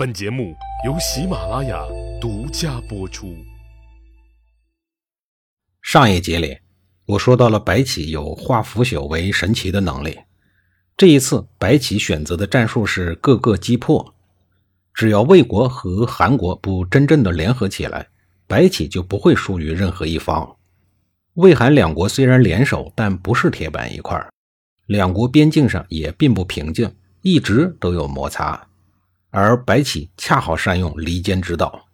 本节目由喜马拉雅独家播出。上一节里，我说到了白起有化腐朽为神奇的能力。这一次，白起选择的战术是各个击破。只要魏国和韩国不真正的联合起来，白起就不会输于任何一方。魏韩两国虽然联手，但不是铁板一块两国边境上也并不平静，一直都有摩擦。而白起恰好善用离间之道，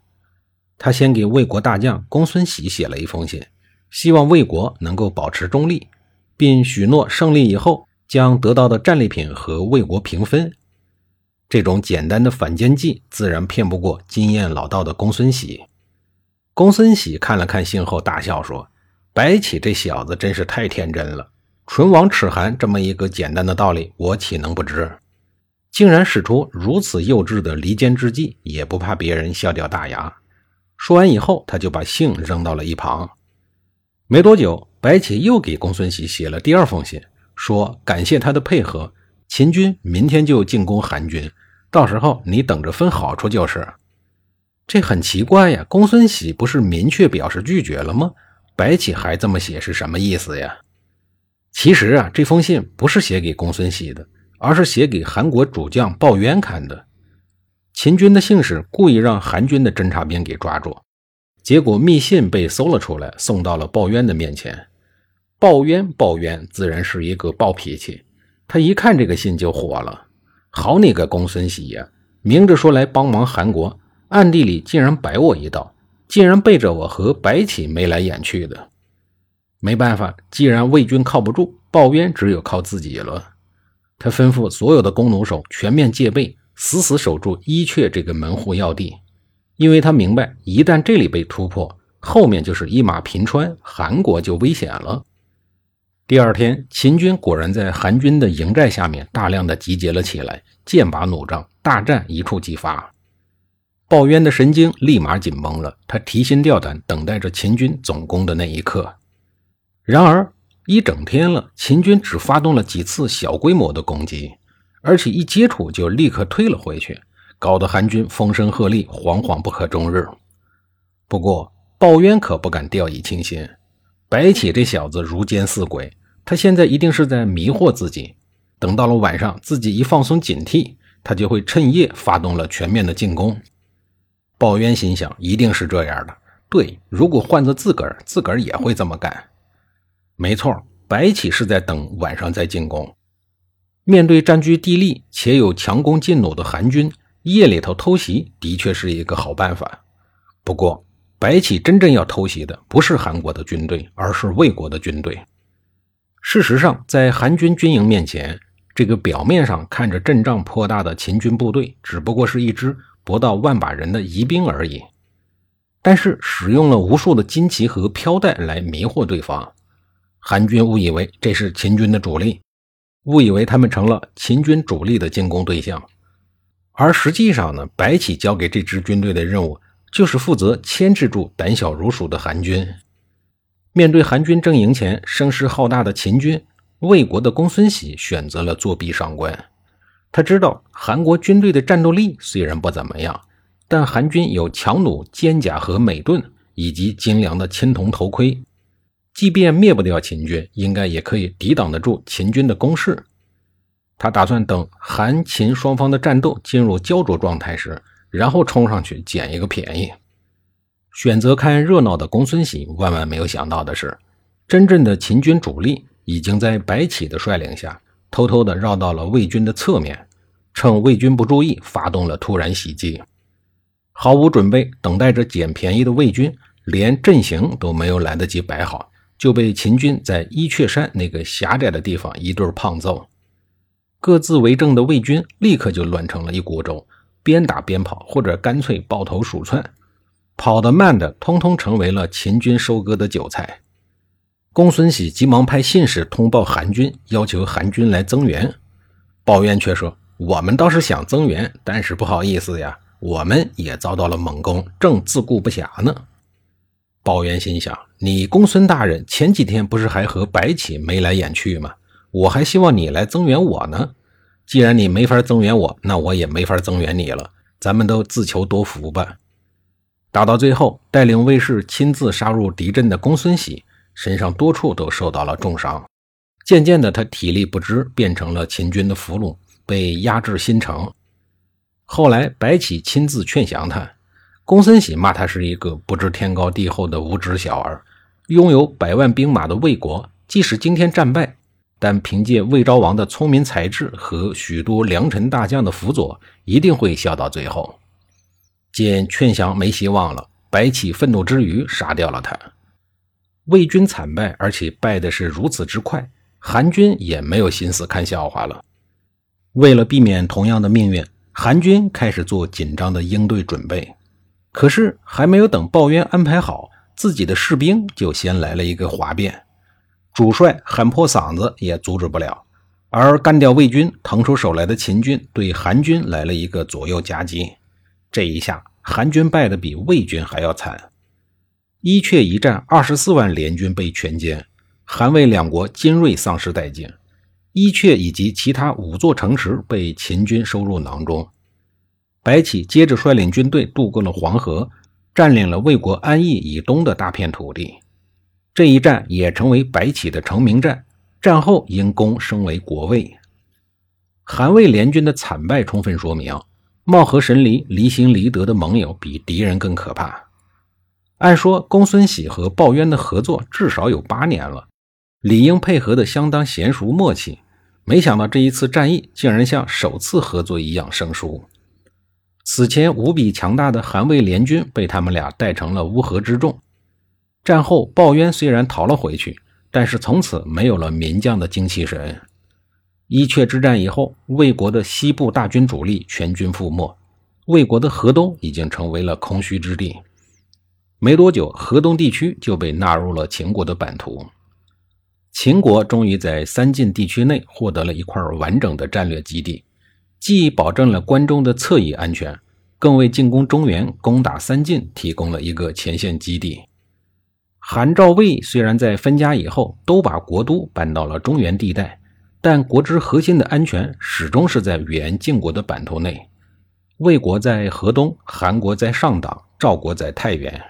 他先给魏国大将公孙喜写了一封信，希望魏国能够保持中立，并许诺胜利以后将得到的战利品和魏国平分。这种简单的反间计，自然骗不过经验老道的公孙喜。公孙喜看了看信后，大笑说：“白起这小子真是太天真了，唇亡齿寒这么一个简单的道理，我岂能不知？竟然使出如此幼稚的离间之计，也不怕别人笑掉大牙。”说完以后，他就把信扔到了一旁。没多久，白起又给公孙喜写了第二封信，说感谢他的配合，秦军明天就进攻韩军，到时候你等着分好处就是。这很奇怪呀，公孙喜不是明确表示拒绝了吗？白起还这么写是什么意思呀？其实啊，这封信不是写给公孙喜的，而是写给韩国主将鲍渊看的。秦军的信使故意让韩军的侦察兵给抓住，结果密信被搜了出来，送到了鲍渊的面前。鲍渊，鲍渊自然是一个暴脾气，他一看这个信就火了。好你个公孙喜呀，明着说来帮忙韩国。暗地里竟然摆我一道，竟然背着我和白起眉来眼去的。没办法，既然魏军靠不住，鲍渊只有靠自己了。他吩咐所有的弓弩手全面戒备，死死守住伊阙这个门户要地，因为他明白，一旦这里被突破，后面就是一马平川，韩国就危险了。第二天，秦军果然在韩军的营寨下面大量的集结了起来，剑拔弩张，大战一触即发。鲍渊的神经立马紧绷了，他提心吊胆，等待着秦军总攻的那一刻。然而，一整天了，秦军只发动了几次小规模的攻击，而且一接触就立刻退了回去，搞得韩军风声鹤唳，惶惶不可终日。不过，鲍渊可不敢掉以轻心。白起这小子如奸似鬼，他现在一定是在迷惑自己。等到了晚上，自己一放松警惕，他就会趁夜发动了全面的进攻。鲍渊心想，一定是这样的。对，如果换做自个儿，自个儿也会这么干。没错，白起是在等晚上再进攻。面对占据地利且有强攻劲弩的韩军，夜里头偷袭的确是一个好办法。不过，白起真正要偷袭的不是韩国的军队，而是魏国的军队。事实上，在韩军军营面前，这个表面上看着阵仗颇大的秦军部队，只不过是一支。不到万把人的疑兵而已，但是使用了无数的旌旗和飘带来迷惑对方，韩军误以为这是秦军的主力，误以为他们成了秦军主力的进攻对象，而实际上呢，白起交给这支军队的任务就是负责牵制住胆小如鼠的韩军。面对韩军阵营前声势浩大的秦军，魏国的公孙喜选择了作壁上观。他知道韩国军队的战斗力虽然不怎么样，但韩军有强弩、坚甲和美盾，以及精良的青铜头盔，即便灭不掉秦军，应该也可以抵挡得住秦军的攻势。他打算等韩秦双方的战斗进入焦灼状态时，然后冲上去捡一个便宜。选择看热闹的公孙喜万万没有想到的是，真正的秦军主力已经在白起的率领下。偷偷地绕到了魏军的侧面，趁魏军不注意，发动了突然袭击。毫无准备，等待着捡便宜的魏军，连阵型都没有来得及摆好，就被秦军在伊阙山那个狭窄的地方一顿胖揍。各自为政的魏军立刻就乱成了一锅粥，边打边跑，或者干脆抱头鼠窜，跑得慢的通通成为了秦军收割的韭菜。公孙喜急忙派信使通报韩军，要求韩军来增援。鲍渊却说：“我们倒是想增援，但是不好意思呀，我们也遭到了猛攻，正自顾不暇呢。”鲍渊心想：“你公孙大人前几天不是还和白起眉来眼去吗？我还希望你来增援我呢。既然你没法增援我，那我也没法增援你了。咱们都自求多福吧。打到最后，带领卫士亲自杀入敌阵的公孙喜，身上多处都受到了重伤。渐渐的，他体力不支，变成了秦军的俘虏，被押至新城。后来，白起亲自劝降他，公孙喜骂他是一个不知天高地厚的无知小儿。拥有百万兵马的魏国，即使今天战败，但凭借魏昭王的聪明才智和许多良臣大将的辅佐，一定会笑到最后。见劝降没希望了，白起愤怒之余杀掉了他。魏军惨败，而且败的是如此之快，韩军也没有心思看笑话了。为了避免同样的命运，韩军开始做紧张的应对准备。可是还没有等鲍渊安排好，自己的士兵就先来了一个哗变，主帅喊破嗓子也阻止不了。而干掉魏军、腾出手来的秦军对韩军来了一个左右夹击。这一下，韩军败得比魏军还要惨。伊阙一战，二十四万联军被全歼，韩魏两国精锐丧失殆尽。伊阙以及其他五座城池被秦军收入囊中。白起接着率领军队渡过了黄河，占领了魏国安邑以东的大片土地。这一战也成为白起的成名战。战后因功升为国尉。韩魏联军的惨败，充分说明。貌合神离、离心离德的盟友比敌人更可怕。按说，公孙喜和鲍渊的合作至少有八年了，理应配合的相当娴熟默契。没想到这一次战役竟然像首次合作一样生疏。此前无比强大的韩魏联军被他们俩带成了乌合之众。战后，鲍渊虽然逃了回去，但是从此没有了名将的精气神。伊阙之战以后，魏国的西部大军主力全军覆没，魏国的河东已经成为了空虚之地。没多久，河东地区就被纳入了秦国的版图。秦国终于在三晋地区内获得了一块完整的战略基地，既保证了关中的侧翼安全，更为进攻中原、攻打三晋提供了一个前线基地。韩、赵、魏虽然在分家以后都把国都搬到了中原地带。但国之核心的安全始终是在原晋国的版图内，魏国在河东，韩国在上党，赵国在太原。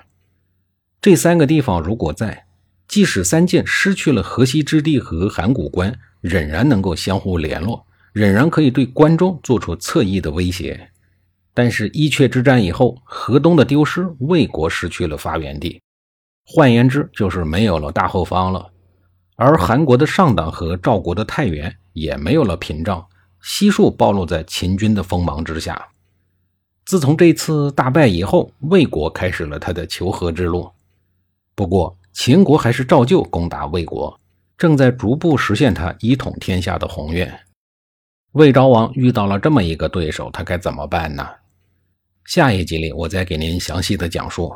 这三个地方如果在，即使三晋失去了河西之地和函谷关，仍然能够相互联络，仍然可以对关中做出侧翼的威胁。但是伊阙之战以后，河东的丢失，魏国失去了发源地，换言之，就是没有了大后方了。而韩国的上党和赵国的太原也没有了屏障，悉数暴露在秦军的锋芒之下。自从这次大败以后，魏国开始了他的求和之路。不过，秦国还是照旧攻打魏国，正在逐步实现他一统天下的宏愿。魏昭王遇到了这么一个对手，他该怎么办呢？下一集里，我再给您详细的讲述。